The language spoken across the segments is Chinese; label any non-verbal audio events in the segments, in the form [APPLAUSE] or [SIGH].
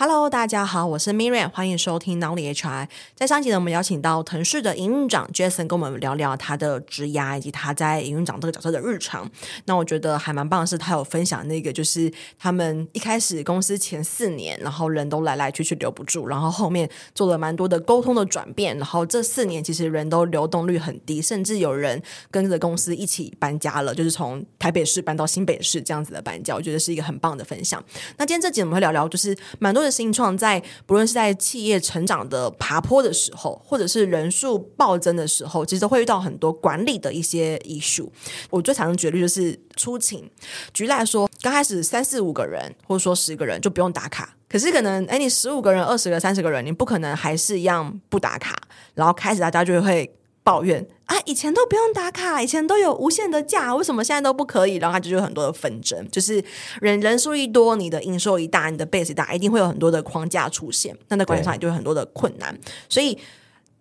Hello，大家好，我是 Miriam，欢迎收听脑里 HR。在上集呢，我们邀请到腾讯的营运长 Jason 跟我们聊聊他的职涯以及他在营运长这个角色的日常。那我觉得还蛮棒的是，他有分享那个就是他们一开始公司前四年，然后人都来来去去留不住，然后后面做了蛮多的沟通的转变，然后这四年其实人都流动率很低，甚至有人跟着公司一起搬家了，就是从台北市搬到新北市这样子的搬家，我觉得是一个很棒的分享。那今天这集我们会聊聊，就是蛮多的。新创在不论是在企业成长的爬坡的时候，或者是人数暴增的时候，其实都会遇到很多管理的一些 issue。我最常举例就是出勤，举例来说，刚开始三四五个人，或者说十个人就不用打卡，可是可能哎，你十五个人、二十个、三十个人，你不可能还是一样不打卡，然后开始大家就会。抱怨啊，以前都不用打卡，以前都有无限的假，为什么现在都不可以？然后他就有很多的纷争，就是人人数一多，你的营收一大，你的 base 大，一定会有很多的框架出现，那在管理上也就有很多的困难。所以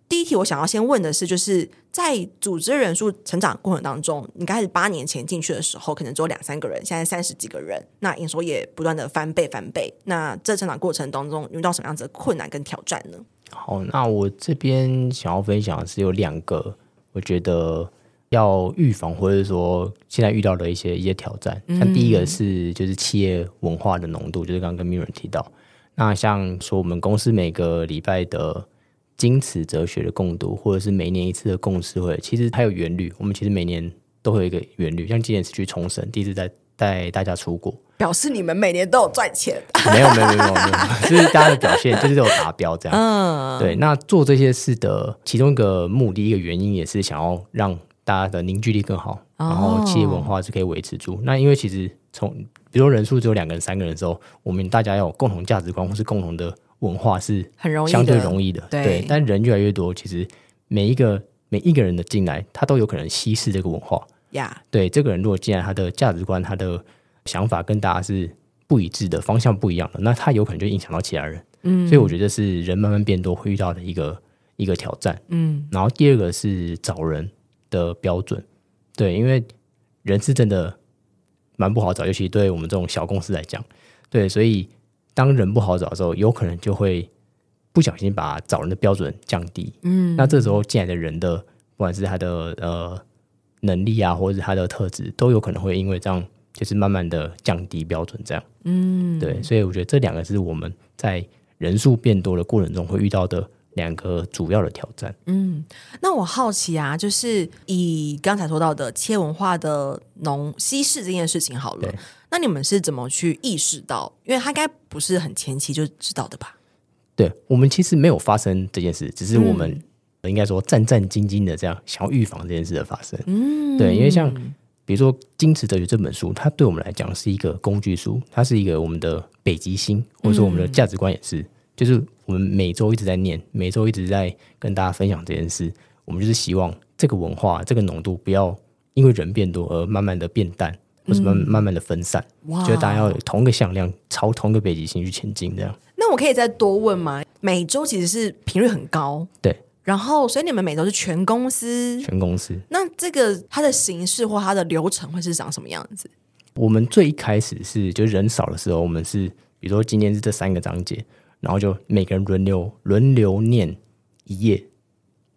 第一题我想要先问的是，就是在组织人数成长过程当中，你开始八年前进去的时候，可能只有两三个人，现在三十几个人，那营收也不断的翻倍翻倍。那这成长过程当中遇到什么样子的困难跟挑战呢？好，那我这边想要分享的是有两个，我觉得要预防或者说现在遇到的一些一些挑战。像第一个是就是企业文化的浓度，就是刚刚跟 Miriam 提到。那像说我们公司每个礼拜的精词哲学的共读，或者是每年一次的共识会，其实它有原律，我们其实每年都会有一个原律。像今年是去重审，第一次在带大家出国。表示你们每年都有赚钱？没有没有没有没有，[LAUGHS] 就是大家的表现就是都有达标这样。嗯，对。那做这些事的其中一个目的，一个原因也是想要让大家的凝聚力更好，然后企业文化是可以维持住。那因为其实从比如说人数只有两个人、三个人的时候，我们大家要有共同价值观或是共同的文化是很容易相对容易的。对。但人越来越多，其实每一个每一个人的进来，他都有可能稀释这个文化。呀，对。这个人如果进来，他的价值观，他的想法跟大家是不一致的，方向不一样的，那他有可能就影响到其他人。嗯，所以我觉得是人慢慢变多会遇到的一个一个挑战。嗯，然后第二个是找人的标准，对，因为人是真的蛮不好找，尤其对我们这种小公司来讲，对，所以当人不好找的时候，有可能就会不小心把找人的标准降低。嗯，那这时候进来的人的，不管是他的呃能力啊，或者是他的特质，都有可能会因为这样。就是慢慢的降低标准，这样，嗯，对，所以我觉得这两个是我们在人数变多的过程中会遇到的两个主要的挑战。嗯，那我好奇啊，就是以刚才说到的切文化的浓稀释这件事情好了，那你们是怎么去意识到？因为他应该不是很前期就知道的吧？对，我们其实没有发生这件事，只是我们应该说战战兢兢的这样想要预防这件事的发生。嗯，对，因为像。比如说《精词哲学》这本书，它对我们来讲是一个工具书，它是一个我们的北极星，或者说我们的价值观也是。嗯、就是我们每周一直在念，每周一直在跟大家分享这件事。我们就是希望这个文化、这个浓度不要因为人变多而慢慢的变淡，或者慢慢慢的分散。哇！就是大家要有同一个向量，朝同一个北极星去前进。这样。那我可以再多问吗？每周其实是频率很高，对。然后，所以你们每周是全公司，全公司。那这个它的形式或它的流程会是长什么样子？我们最一开始是就人少的时候，我们是比如说今天是这三个章节，然后就每个人轮流轮流念一页，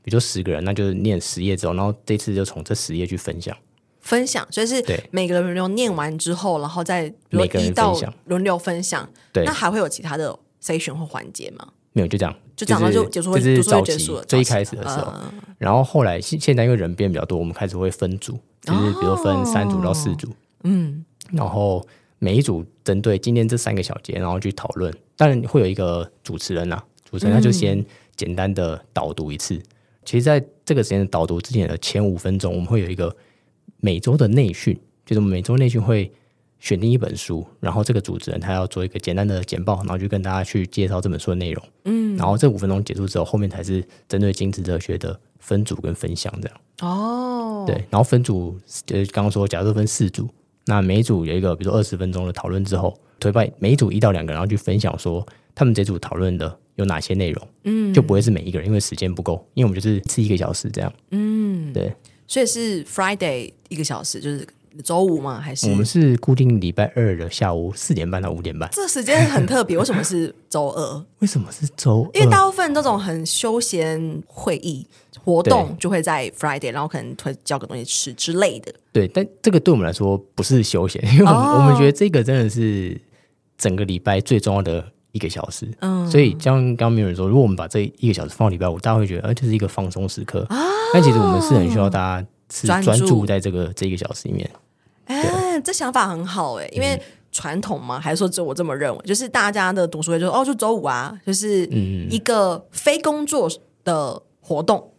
比如说十个人，那就是念十页之后，然后这次就从这十页去分享分享，所以是对每个人轮流念完之后，然后再每个人分享轮流分享。对，那还会有其他的筛选或环节吗？没有，就这样，就这样就结束，就是早期最一开始的时候，然后后来现现在因为人变比较多，我们开始会分组，就是比如分三组到四组，嗯，然后每一组针对今天这三个小节，然后去讨论。当然会有一个主持人呐，主持人他就先简单的导读一次。其实，在这个时间的导读之前的前五分钟，我们会有一个每周的内训，就是每周内训会。选定一本书，然后这个主持人他要做一个简单的简报，然后就跟大家去介绍这本书的内容。嗯，然后这五分钟结束之后，后面才是针对精致哲学的分组跟分享这样。哦，对，然后分组就是刚刚说，假设分四组，那每一组有一个，比如说二十分钟的讨论之后，推派每一组一到两个人，然后去分享说他们这组讨论的有哪些内容。嗯，就不会是每一个人，因为时间不够，因为我们就是吃一个小时这样。嗯，对，所以是 Friday 一个小时，就是。周五吗？还是我们是固定礼拜二的下午四点半到五点半？这时间很特别，为什么是周二？[LAUGHS] 为什么是周二？因为大部分这种很休闲会议活动就会在 Friday，然后可能会叫个东西吃之类的。对，但这个对我们来说不是休闲，因为我们、哦、我们觉得这个真的是整个礼拜最重要的一个小时。嗯，所以像刚刚没有人说，如果我们把这一个小时放到礼拜五，大家会觉得，呃，就是一个放松时刻。啊，但其实我们是很需要大家。是专注在这个这一个小时里面，哎，这想法很好哎，因为传统嘛，还是说只有我这么认为？就是大家的读书会就说哦，就周五啊，就是一个非工作的活动。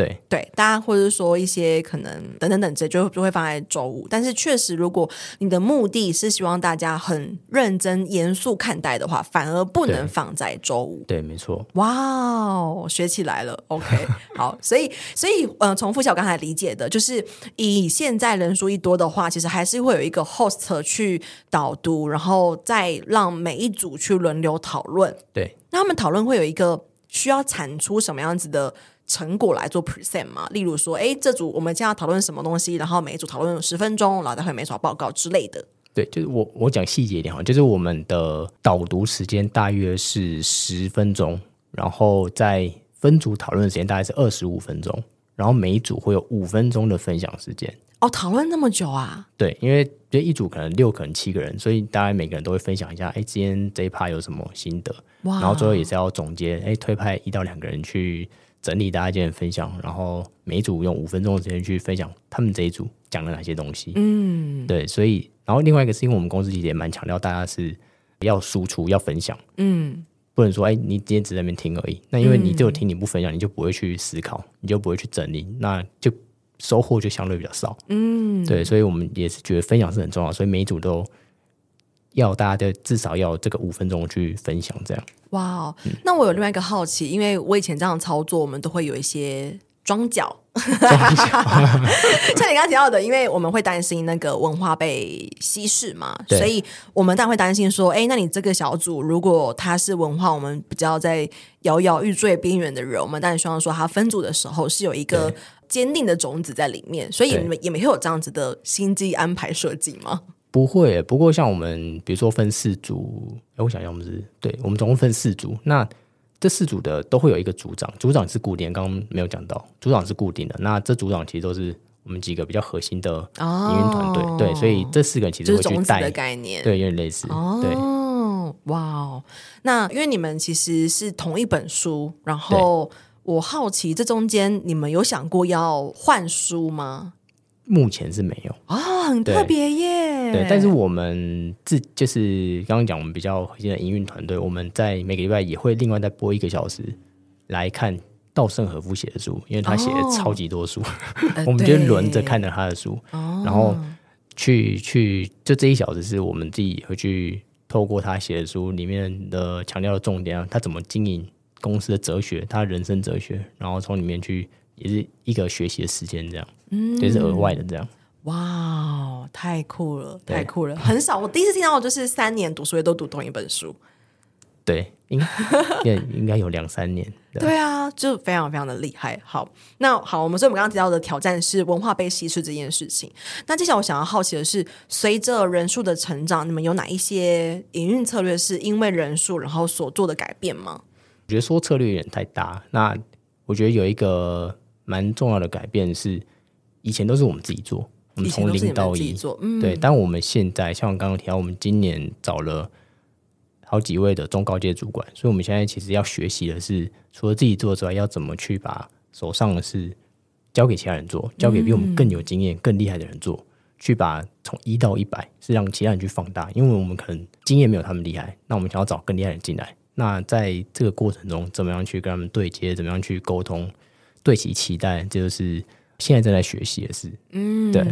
对对，大家或者说一些可能等等等这就就会放在周五，但是确实，如果你的目的是希望大家很认真严肃看待的话，反而不能放在周五。对，没错。哇哦，学起来了。OK，[LAUGHS] 好，所以所以呃，重复一下我刚才理解的，就是以现在人数一多的话，其实还是会有一个 host 去导读，然后再让每一组去轮流讨论。对，那他们讨论会有一个需要产出什么样子的？成果来做 present 嘛，例如说，哎，这组我们将要讨论什么东西，然后每一组讨论十分钟，然后待会每组报告之类的。对，就是我我讲细节一点哈，就是我们的导读时间大约是十分钟，然后在分组讨论的时间大概是二十五分钟，然后每一组会有五分钟的分享时间。哦，讨论那么久啊？对，因为就一组可能六可能七个人，所以大概每个人都会分享一下，哎，今天这一趴有什么心得，哇然后最后也是要总结，哎，推派一到两个人去。整理大家今天分享，然后每一组用五分钟的时间去分享他们这一组讲了哪些东西。嗯，对，所以然后另外一个是因为我们公司其实也蛮强调大家是要输出、要分享。嗯，不能说哎，你今天只在那边听而已。那因为你只有听你不分享，你就不会去思考，你就不会去整理，那就收获就相对比较少。嗯，对，所以我们也是觉得分享是很重要，所以每一组都。要大家的至少要这个五分钟去分享，这样。哇 Wow,、嗯，那我有另外一个好奇，因为我以前这样操作，我们都会有一些装脚。[LAUGHS] 像你刚刚提到的，因为我们会担心那个文化被稀释嘛，所以我们当然会担心说，哎，那你这个小组如果他是文化，我们比较在摇摇欲坠边缘的人，我们当然希望说他分组的时候是有一个坚定的种子在里面，所以你们也没有这样子的心机安排设计吗？不会，不过像我们比如说分四组，哎，我想要，我们是对，我们总共分四组，那这四组的都会有一个组长，组长是固定，刚刚没有讲到，组长是固定的。那这组长其实都是我们几个比较核心的营运团队，哦、对，所以这四个人其实会去带的概念，对，有点类似。哦，对哇哦，那因为你们其实是同一本书，然后我好奇这中间你们有想过要换书吗？目前是没有啊、哦，很特别耶。对，但是我们自就是刚刚讲，我们比较核心的营运团队，我们在每个礼拜也会另外再播一个小时来看稻盛和夫写的书，因为他写的超级多书，哦、[LAUGHS] 我们就轮着看着他的书，呃、然后去去就这一小时是我们自己会去透过他写的书里面的强调的重点啊，他怎么经营公司的哲学，他人生哲学，然后从里面去。也是一个学习的时间，这样，嗯，就是额外的，这样。哇，太酷了，太酷了，很少。我第一次听到，就是三年读书也都读同一本书。对，应该应该有两三年。[LAUGHS] 对，对啊，就非常非常的厉害。好，那好，我们所以我们刚刚提到的挑战是文化被稀释这件事情。那接下来我想要好奇的是，随着人数的成长，你们有哪一些营运策略是因为人数然后所做的改变吗？我觉得说策略有点太大。那我觉得有一个。蛮重要的改变是，以前都是我们自己做，我们从零到一做，嗯、对。但我们现在像我刚刚提到，我们今年找了好几位的中高阶主管，所以我们现在其实要学习的是，除了自己做之外，要怎么去把手上的事交给其他人做，交给比我们更有经验、嗯、更厉害的人做，去把从一到一百是让其他人去放大，因为我们可能经验没有他们厉害，那我们想要找更厉害的人进来。那在这个过程中，怎么样去跟他们对接，怎么样去沟通？对其期待，就是现在正在学习的事。嗯，对。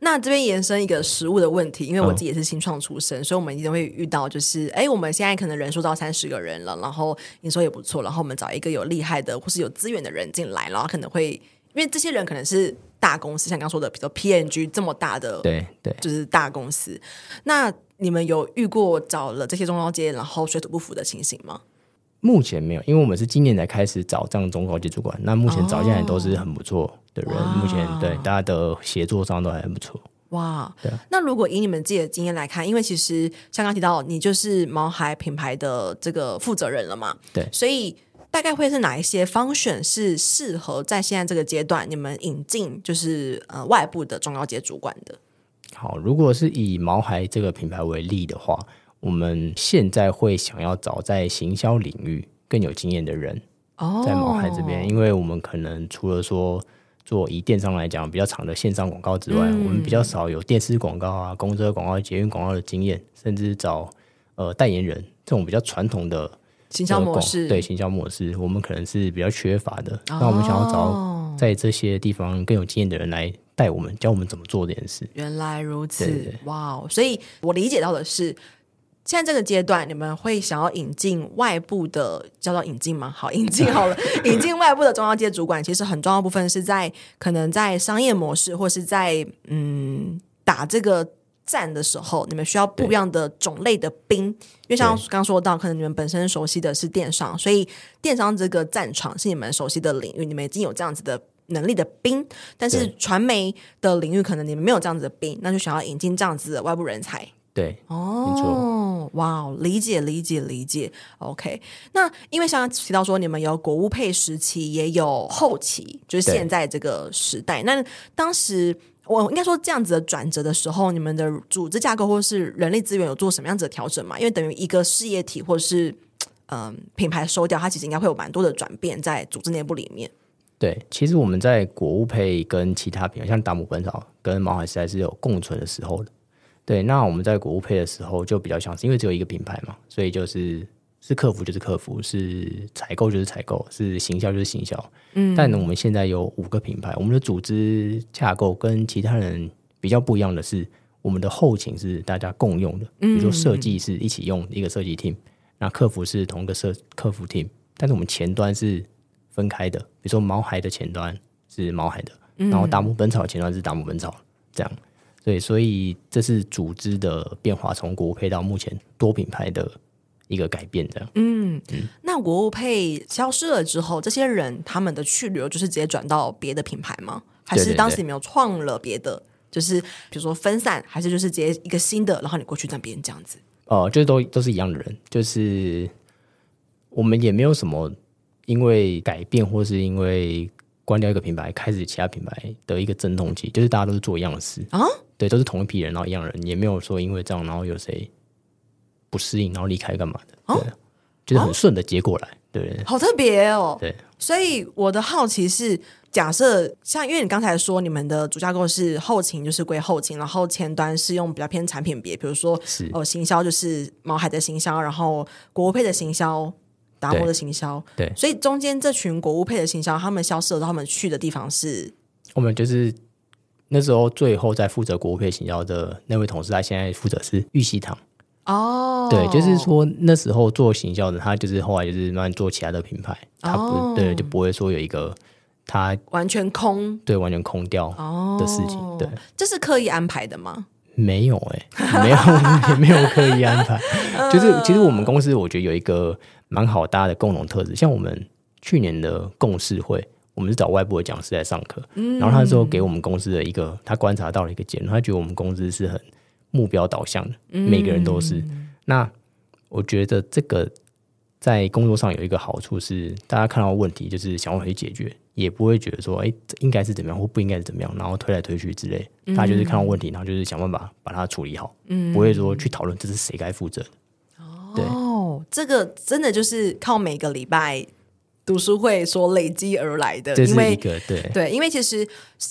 那这边延伸一个实物的问题，因为我自己也是新创出身，嗯、所以我们一定会遇到，就是哎，我们现在可能人数到三十个人了，然后营收也不错，然后我们找一个有厉害的或是有资源的人进来，然后可能会因为这些人可能是大公司，像刚刚说的，比如说 P&G 这么大的，对对，就是大公司。那你们有遇过找了这些中高阶，然后水土不服的情形吗？目前没有，因为我们是今年才开始找这样中高级主管。那目前找进来都是很不错的人，哦、目前对大家的协作上都还很不错。哇，对。那如果以你们自己的经验来看，因为其实像刚提到，你就是毛孩品牌的这个负责人了嘛，对，所以大概会是哪一些 function 是适合在现在这个阶段你们引进，就是呃外部的中高阶主管的？好，如果是以毛孩这个品牌为例的话，我们现在会想要找在行销领域更有经验的人哦，在毛孩这边，因为我们可能除了说。做以电商来讲比较长的线上广告之外，嗯、我们比较少有电视广告啊、公车广告、捷运广告的经验，甚至找呃代言人这种比较传统的行销模式。对行销模式，我们可能是比较缺乏的。那、哦、我们想要找在这些地方更有经验的人来带我们，教我们怎么做这件事。原来如此，哇！Wow, 所以我理解到的是。现在这个阶段，你们会想要引进外部的，叫做引进吗？好，引进好了，引进外部的中高阶主管，其实很重要部分是在可能在商业模式，或是在嗯打这个战的时候，你们需要不一样的种类的兵。因为像刚说到，可能你们本身熟悉的是电商，所以电商这个战场是你们熟悉的领域，你们已经有这样子的能力的兵。但是传媒的领域，可能你们没有这样子的兵，那就想要引进这样子的外部人才。对，哦，哇，理解理解理解，OK。那因为像提到说，你们有国务配时期，也有后期，就是现在这个时代。那当时我应该说这样子的转折的时候，你们的组织架构或是人力资源有做什么样子的调整吗？因为等于一个事业体或是嗯、呃、品牌收掉，它其实应该会有蛮多的转变在组织内部里面。对，其实我们在国务配跟其他品牌，像达姆本草跟毛海时代是有共存的时候的。对，那我们在国物配的时候就比较像是，因为只有一个品牌嘛，所以就是是客服就是客服，是采购就是采购，是行销就是行销。嗯，但呢，我们现在有五个品牌，我们的组织架构跟其他人比较不一样的是，我们的后勤是大家共用的，比如说设计是一起用一个设计 team，那客服是同一个设客服 team，但是我们前端是分开的，比如说毛孩的前端是毛孩的，然后达姆本草前端是达姆本草，这样。对，所以这是组织的变化，从国配到目前多品牌的一个改变，这样。嗯嗯，那果物配消失了之后，这些人他们的去留就是直接转到别的品牌吗？还是当时你没有创了别的？就是比如说分散，还是就是直接一个新的，然后你过去让别人这样子？哦、呃，就是都都是一样的人，就是我们也没有什么因为改变或是因为关掉一个品牌，开始其他品牌的一个阵痛期，就是大家都是做一样的事啊。对，都是同一批人，然后一样人，也没有说因为这样，然后有谁不适应，然后离开干嘛的，哦、对，就是很顺的结果来，哦、对，好特别哦。对，所以我的好奇是，假设像因为你刚才说你们的主架构是后勤，就是归后勤，然后前端是用比较偏产品别，比如说是哦，行销就是毛海的行销，然后果物配的行销，达摩的行销，对，所以中间这群国务配的行销，他们消失了，他们去的地方是，我们就是。那时候最后在负责果物配行销的那位同事，他现在负责是玉溪堂哦，对，就是说那时候做行销的他，就是后来就是慢慢做其他的品牌，他不、哦、对，就不会说有一个他完全空，对，完全空掉的事情，哦、对，这是刻意安排的吗？没有哎、欸，没有，也没有刻意安排，[LAUGHS] 就是其实我们公司我觉得有一个蛮好搭的共同特质，像我们去年的共事会。我们是找外部的讲师来上课，嗯、然后他说给我们公司的一个他观察到了一个结论，他觉得我们公司是很目标导向的，嗯、每个人都是。那我觉得这个在工作上有一个好处是，大家看到问题就是想要去解决，也不会觉得说哎，应该是怎么样或不应该是怎么样，然后推来推去之类。嗯、大家就是看到问题，然后就是想办法把它处理好，嗯、不会说去讨论这是谁该负责的。哦，对这个真的就是靠每个礼拜。读书会所累积而来的，这是一个对对，因为其实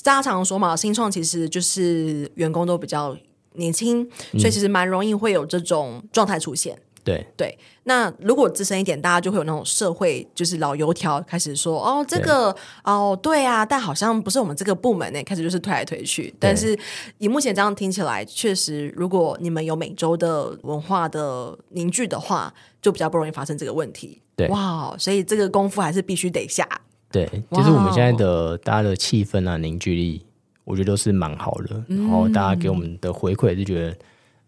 大家常说嘛，新创其实就是员工都比较年轻，嗯、所以其实蛮容易会有这种状态出现。对对，那如果资深一点，大家就会有那种社会就是老油条开始说哦，这个哦对啊，但好像不是我们这个部门呢，开始就是推来推去。但是以目前这样听起来，确实如果你们有每周的文化的凝聚的话，就比较不容易发生这个问题。对哇，所以这个功夫还是必须得下。对，就是我们现在的大家的气氛啊，凝聚力，我觉得都是蛮好的。然后大家给我们的回馈也是觉得。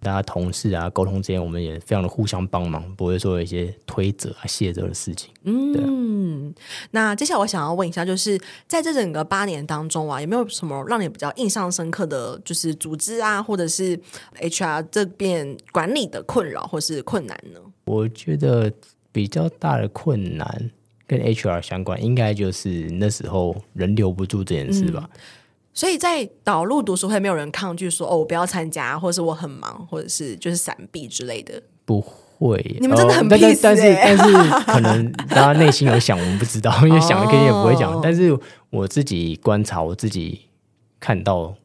大家同事啊，沟通之间，我们也非常的互相帮忙，不会说有一些推责啊、卸责的事情。嗯，嗯，那接下来我想要问一下，就是在这整个八年当中啊，有没有什么让你比较印象深刻的就是组织啊，或者是 HR 这边管理的困扰或是困难呢？我觉得比较大的困难跟 HR 相关，应该就是那时候人留不住这件事吧。嗯所以在导入读书会，没有人抗拒说哦，我不要参加，或者是我很忙，或者是就是闪避之类的。不会，你们真的很 peace，但是但是可能大家内心有想，我们不知道，[LAUGHS] 因为想了肯定也不会讲。但是我自己观察，我自己看到，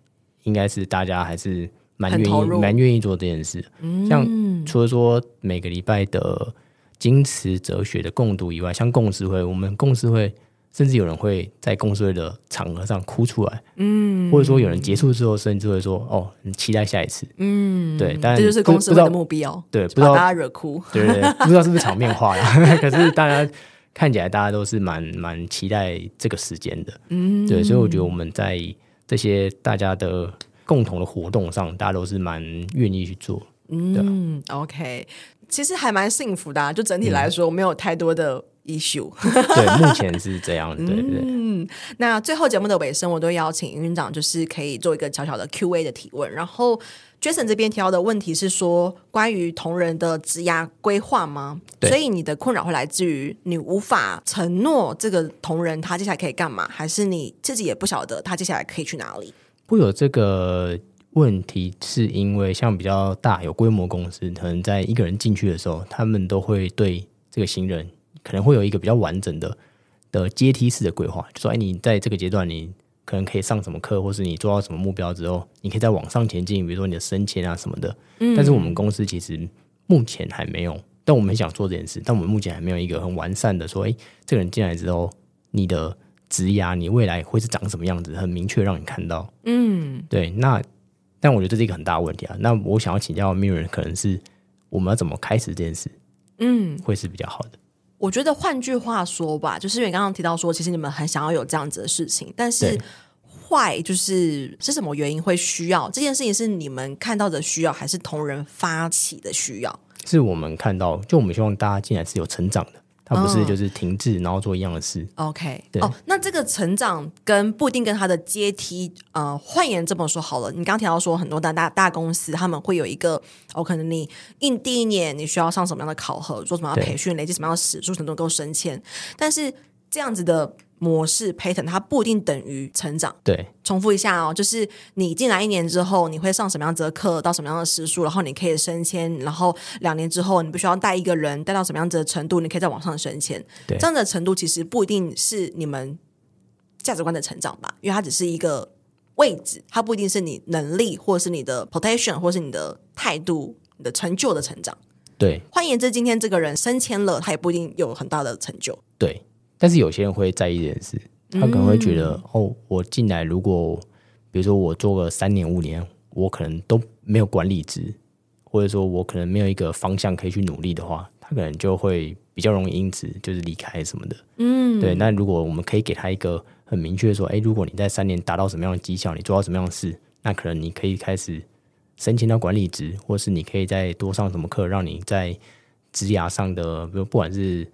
应该是大家还是蛮愿意蛮愿意做这件事。像除了说每个礼拜的经词哲学的共读以外，像共识会，我们共识会。甚至有人会在共识会的场合上哭出来，嗯，或者说有人结束之后，甚至会说：“哦，你期待下一次。”嗯，对，但这就是共识会的目标，对，不知道大家惹哭，[LAUGHS] 对对对，不知道是不是场面话呀？[LAUGHS] [LAUGHS] 可是大家看起来，大家都是蛮蛮期待这个时间的，嗯，对，所以我觉得我们在这些大家的共同的活动上，大家都是蛮愿意去做，嗯，OK，其实还蛮幸福的啊，就整体来说，没有太多的。issue [LAUGHS] 对，目前是这样，对对，对。嗯，那最后节目的尾声，我都邀请营运长，就是可以做一个小小的 Q&A 的提问。然后 Jason 这边提到的问题是说，关于同仁的职涯规划吗？所以你的困扰会来自于你无法承诺这个同仁他接下来可以干嘛，还是你自己也不晓得他接下来可以去哪里？会有这个问题，是因为像比较大有规模公司，可能在一个人进去的时候，他们都会对这个新人。可能会有一个比较完整的的阶梯式的规划，就说，哎，你在这个阶段，你可能可以上什么课，或是你做到什么目标之后，你可以再往上前进，比如说你的升迁啊什么的。嗯。但是我们公司其实目前还没有，但我们很想做这件事，但我们目前还没有一个很完善的说，哎，这个人进来之后，你的职涯，你未来会是长什么样子，很明确让你看到。嗯，对。那但我觉得这是一个很大的问题啊。那我想要请教 Mirror，可能是我们要怎么开始这件事？嗯，会是比较好的。我觉得换句话说吧，就是因为刚刚提到说，其实你们很想要有这样子的事情，但是坏就是是什么原因会需要这件事情？是你们看到的需要，还是同仁发起的需要？是我们看到，就我们希望大家进来是有成长的。他不是就是停滞，然后做一样的事。OK，对哦，那这个成长跟不一定跟他的阶梯，呃，换言这么说好了，你刚提到说很多大大大公司他们会有一个，哦，可能你应第一年你需要上什么样的考核，做什么样的培训，累积什么样的时数，才能够升迁，但是这样子的。模式 pattern 它不一定等于成长。对，重复一下哦，就是你进来一年之后，你会上什么样子的课，到什么样的时数，然后你可以升迁，然后两年之后，你必须要带一个人带到什么样子的程度，你可以再往上升迁。对，这样的程度其实不一定是你们价值观的成长吧，因为它只是一个位置，它不一定是你能力，或者是你的 potential，或是你的态度、你的成就的成长。对，换言之，今天这个人升迁了，他也不一定有很大的成就。对。但是有些人会在意这件事，他可能会觉得，嗯、哦，我进来如果，比如说我做个三年五年，我可能都没有管理职，或者说我可能没有一个方向可以去努力的话，他可能就会比较容易因此就是离开什么的。嗯，对。那如果我们可以给他一个很明确的说，哎，如果你在三年达到什么样的绩效，你做到什么样的事，那可能你可以开始申请到管理职，或是你可以再多上什么课，让你在职涯上的，比如不管是。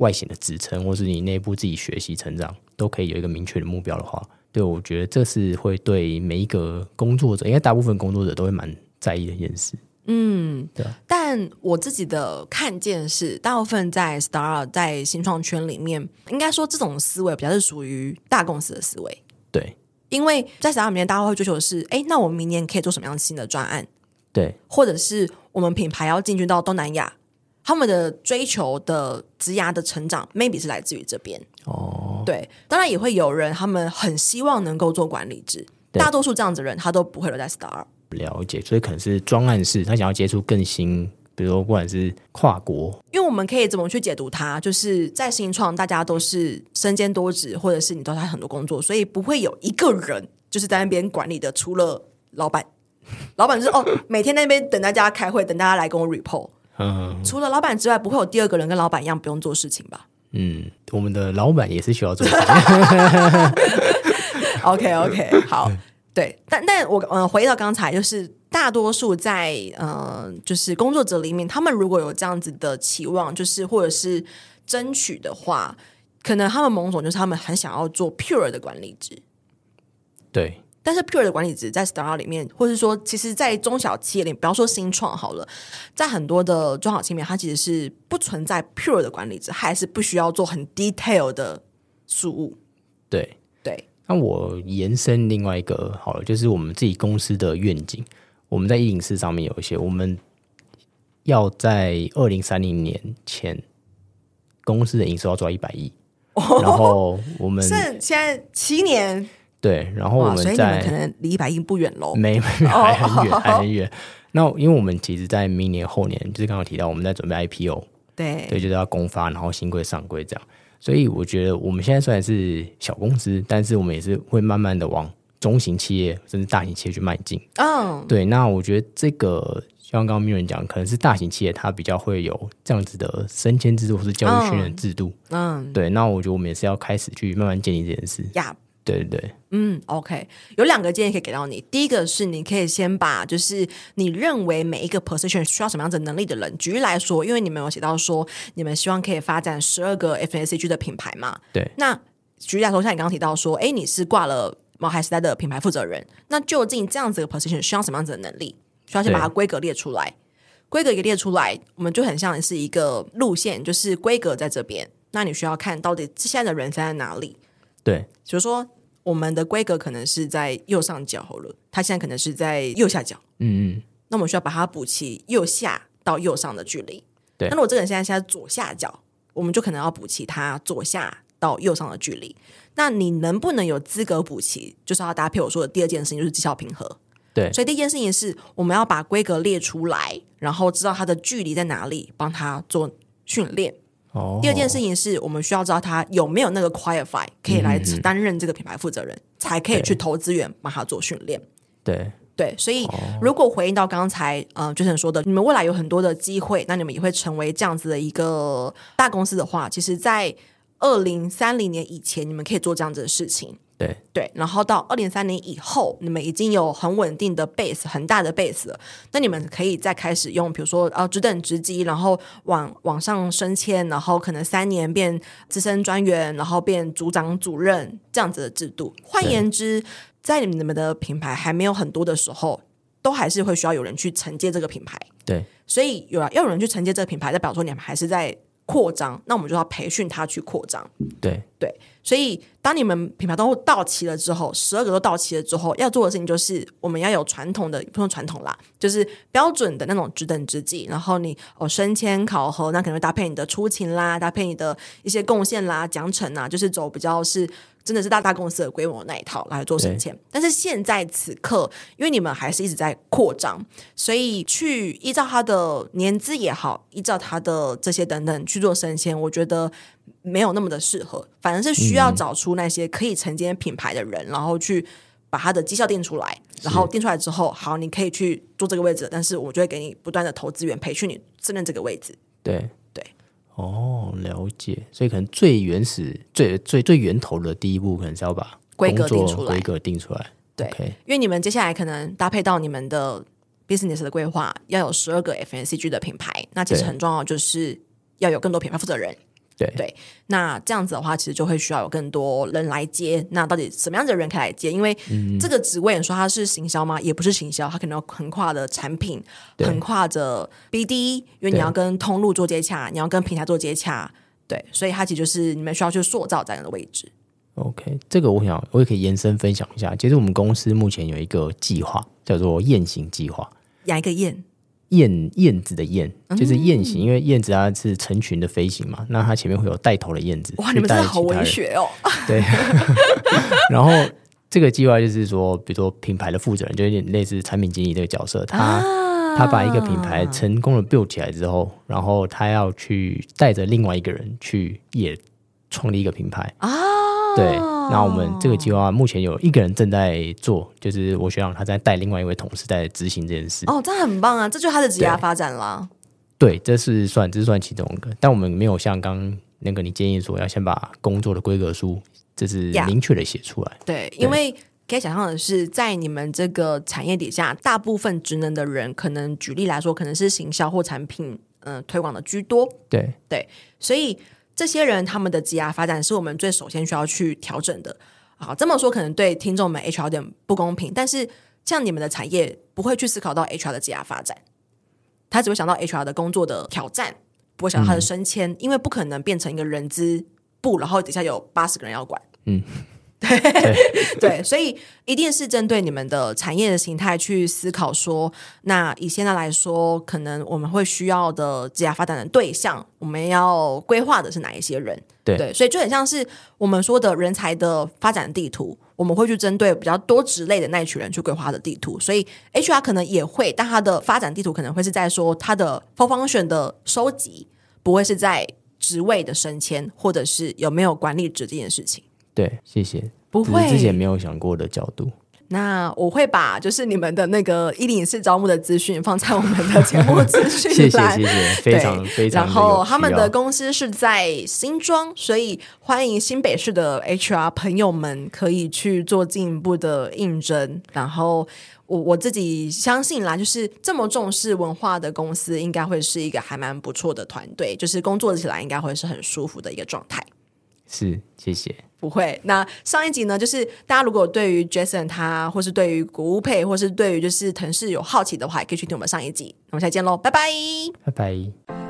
外显的支撑，或是你内部自己学习成长，都可以有一个明确的目标的话，对，我觉得这是会对每一个工作者，应该大部分工作者都会蛮在意的一件事。嗯，对。但我自己的看见是，大部分在 startup 在新创圈里面，应该说这种思维比较是属于大公司的思维。对，因为在 startup 里面，大家会追求的是，哎，那我们明年可以做什么样新的专案？对，或者是我们品牌要进军到东南亚。他们的追求的职涯的成长，maybe 是来自于这边哦。对，当然也会有人，他们很希望能够做管理职。大多数这样子的人，他都不会留在 Star。了解，所以可能是专案式，他想要接触更新，比如说不管是跨国。因为我们可以怎么去解读它？就是在新创，大家都是身兼多职，或者是你都在很多工作，所以不会有一个人就是在那边管理的，除了老板。老板就是哦，每天在那边等大家开会，等大家来跟我 report。嗯，除了老板之外，不会有第二个人跟老板一样不用做事情吧？嗯，我们的老板也是需要做事情。[LAUGHS] OK OK，好，对，但但我嗯，回到刚才，就是大多数在呃，就是工作者里面，他们如果有这样子的期望，就是或者是争取的话，可能他们某种就是他们很想要做 pure 的管理职。对。但是 pure 的管理值在 startup 里面，或者说，其实，在中小企业里面，不要说新创好了，在很多的中小企业里面，它其实是不存在 pure 的管理值，还是不需要做很 detail 的事务。对对。那我延伸另外一个好了，就是我们自己公司的愿景，我们在一零四上面有一些，我们要在二零三零年前，公司的营收要做到一百亿，哦，然后我们 [LAUGHS] 剩现在七年。对，然后我们在，可能离一百亿不远喽。没，没，还很远，还很远。那因为我们其实，在明年后年，就是刚刚提到我们在准备 IPO，对，对，就是要公发，然后新规上柜这样。所以我觉得我们现在虽然是小公司，但是我们也是会慢慢的往中型企业甚至大型企业去迈进。嗯、oh.，对。那我觉得这个像刚刚 Miriam 讲，可能是大型企业它比较会有这样子的升迁制度或是教育训练制度。嗯、oh.，对。那我觉得我们也是要开始去慢慢建立这件事。对对对，嗯，OK，有两个建议可以给到你。第一个是你可以先把就是你认为每一个 position 需要什么样子能力的人，举例来说，因为你们有写到说你们希望可以发展十二个 FNCG 的品牌嘛。对。那举例来说，像你刚刚提到说，哎，你是挂了毛孩时代的品牌负责人，那究竟这样子的 position 需要什么样子的能力？需要先把它规格列出来。规格一列出来，我们就很像是一个路线，就是规格在这边，那你需要看到底现在的人在哪里。对，比如说。我们的规格可能是在右上角好了，它现在可能是在右下角。嗯嗯，那我们需要把它补齐右下到右上的距离。对，那如果这个人现在现在左下角，我们就可能要补齐他左下到右上的距离。那你能不能有资格补齐？就是要搭配我说的第二件事情，就是绩效评核。对，所以第一件事情是我们要把规格列出来，然后知道它的距离在哪里，帮他做训练。第二件事情是我们需要知道他有没有那个 qualify 可以来担任这个品牌负责人，嗯、才可以去投资源帮他做训练。对对，所以如果回应到刚才呃 Jason 说的，你们未来有很多的机会，那你们也会成为这样子的一个大公司的话，其实，在二零三零年以前，你们可以做这样子的事情。对对，然后到二零三零以后，你们已经有很稳定的 base，很大的 base 了。那你们可以再开始用，比如说呃，职等职级，然后往往上升迁，然后可能三年变资深专员，然后变组长、主任这样子的制度。换言之，在你们的品牌还没有很多的时候，都还是会需要有人去承接这个品牌。对，所以有要有人去承接这个品牌，代表说你们还是在扩张，那我们就要培训他去扩张。对对。所以，当你们品牌都到齐了之后，十二个都到齐了之后，要做的事情就是，我们要有传统的，不用传统啦，就是标准的那种职等职级。然后你哦升迁考核，那可能会搭配你的出勤啦，搭配你的一些贡献啦、奖惩啊，就是走比较是。真的是大大公司的规模那一套来做升迁，但是现在此刻，因为你们还是一直在扩张，所以去依照他的年资也好，依照他的这些等等去做升迁，我觉得没有那么的适合，反正是需要找出那些可以承接品牌的人，嗯、然后去把他的绩效定出来，然后定出来之后，好，你可以去做这个位置，但是我就会给你不断的投资源培训你胜任这个位置，对。哦，了解。所以可能最原始、最最最源头的第一步，可能是要把规格定出来。规格定出来，对。Okay. 因为你们接下来可能搭配到你们的 business 的规划，要有十二个 FNCG 的品牌。那其实很重要，就是要有更多品牌负责人。对对，那这样子的话，其实就会需要有更多人来接。那到底什么样子的人可以来接？因为这个职位，你说它是行销吗？也不是行销，它可能要横跨的产品，横跨着 BD，因为你要跟通路做接洽，你要跟平台做接洽。对，所以它其实就是你们需要去塑造这样的位置。OK，这个我想我也可以延伸分享一下。其实我们公司目前有一个计划，叫做雁行计划。哪一个雁？燕燕子的燕，就是燕行，嗯，因为燕子它是成群的飞行嘛，那它前面会有带头的燕子。哇，你们真的好文学哦！[LAUGHS] 对，[LAUGHS] 然后这个计划就是说，比如说品牌的负责人，就有点类似产品经理这个角色，他、啊、他把一个品牌成功的 build 起来之后，然后他要去带着另外一个人去也创立一个品牌啊。对，那我们这个计划目前有一个人正在做，就是我学长他在带另外一位同事在执行这件事。哦，这很棒啊！这就是他的职业发展啦。对，这是算这是算其中一个，但我们没有像刚那个你建议说要先把工作的规格书，这是明确的写出来。Yeah. 对，因为可以想象的是，在你们这个产业底下，大部分职能的人，可能举例来说，可能是行销或产品嗯、呃、推广的居多。对对，所以。这些人他们的职涯发展是我们最首先需要去调整的。好，这么说可能对听众们 HR 有点不公平，但是像你们的产业不会去思考到 HR 的职涯发展，他只会想到 HR 的工作的挑战，不会想到他的升迁，因为不可能变成一个人资部，然后底下有八十个人要管。嗯。[LAUGHS] 对对，所以一定是针对你们的产业的形态去思考说，那以现在来说，可能我们会需要的职业发展的对象，我们要规划的是哪一些人？对，对，所以就很像是我们说的人才的发展地图，我们会去针对比较多职类的那一群人去规划的地图。所以 HR 可能也会，但他的发展地图可能会是在说他的 function 的收集，不会是在职位的升迁，或者是有没有管理职这件事情。对，谢谢。不会，之前没有想过的角度。那我会把就是你们的那个一零四招募的资讯放在我们的节目资讯 [LAUGHS] 谢谢谢谢，非常非常。然后他们的公司是在新庄，所以欢迎新北市的 HR 朋友们可以去做进一步的应征。然后我我自己相信啦，就是这么重视文化的公司，应该会是一个还蛮不错的团队，就是工作起来应该会是很舒服的一个状态。是，谢谢。不会。那上一集呢，就是大家如果对于 Jason 他，或是对于谷物配，或是对于就是腾势有好奇的话，也可以去听我们上一集。我们下期见喽，拜拜，拜拜。